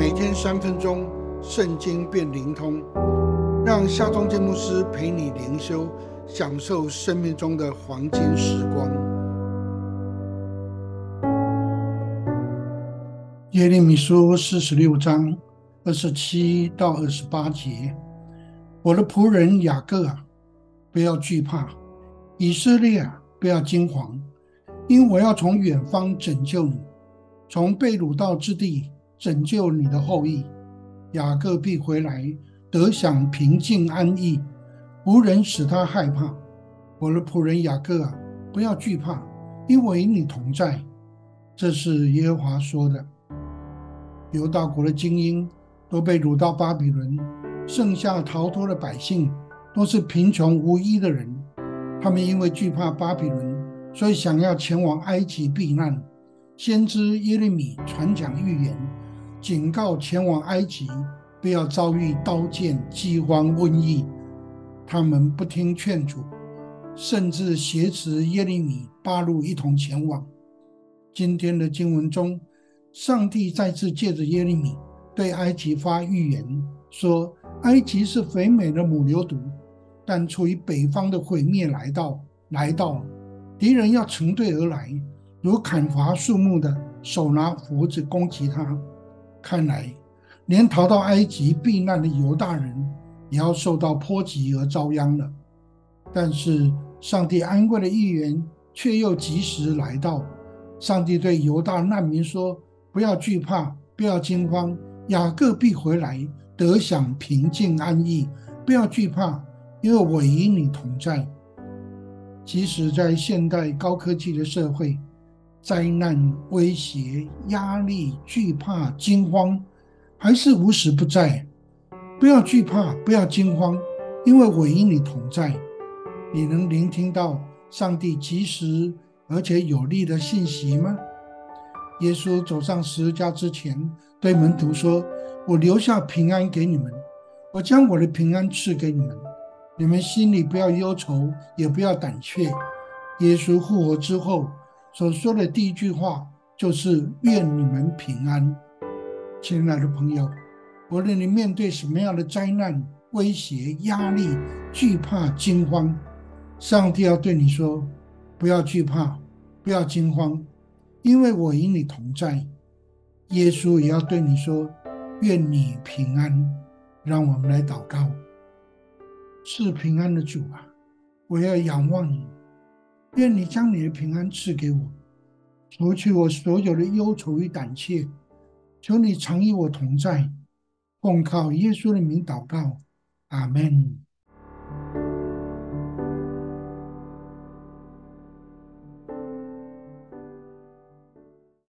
每天三分钟，圣经变灵通，让夏忠建牧师陪你灵修，享受生命中的黄金时光。耶利米书四十六章二十七到二十八节：我的仆人雅各啊，不要惧怕；以色列啊，不要惊惶，因我要从远方拯救你。从被掳到之地拯救你的后裔，雅各必回来，得享平静安逸，无人使他害怕。我的仆人雅各啊，不要惧怕，因为你同在。这是耶和华说的。犹大国的精英都被掳到巴比伦，剩下逃脱的百姓都是贫穷无依的人。他们因为惧怕巴比伦，所以想要前往埃及避难。先知耶利米传讲预言，警告前往埃及不要遭遇刀剑、饥荒、瘟疫。他们不听劝阻，甚至挟持耶利米、八路一同前往。今天的经文中，上帝再次借着耶利米对埃及发预言，说：埃及是肥美的母牛犊，但处于北方的毁灭来到，来到，敌人要成队而来。如砍伐树木的手拿斧子攻击他，看来连逃到埃及避难的犹大人也要受到波及而遭殃了。但是上帝安慰的预言却又及时来到。上帝对犹大难民说：“不要惧怕，不要惊慌，雅各必回来，得享平静安逸。不要惧怕，因为我与你同在。”即使在现代高科技的社会，灾难、威胁、压力、惧怕、惊慌，还是无时不在。不要惧怕，不要惊慌，因为我与你同在。你能聆听到上帝及时而且有力的信息吗？耶稣走上十字架之前，对门徒说：“我留下平安给你们，我将我的平安赐给你们。你们心里不要忧愁，也不要胆怯。”耶稣复活之后。所说的第一句话就是“愿你们平安”，亲爱的朋友，无论你面对什么样的灾难、威胁、压力、惧怕、惊慌，上帝要对你说：“不要惧怕，不要惊慌，因为我与你同在。”耶稣也要对你说：“愿你平安。”让我们来祷告：是平安的主啊，我要仰望你。愿你将你的平安赐给我，除去我所有的忧愁与胆怯。求你常与我同在，奉靠耶稣的名祷告，阿门。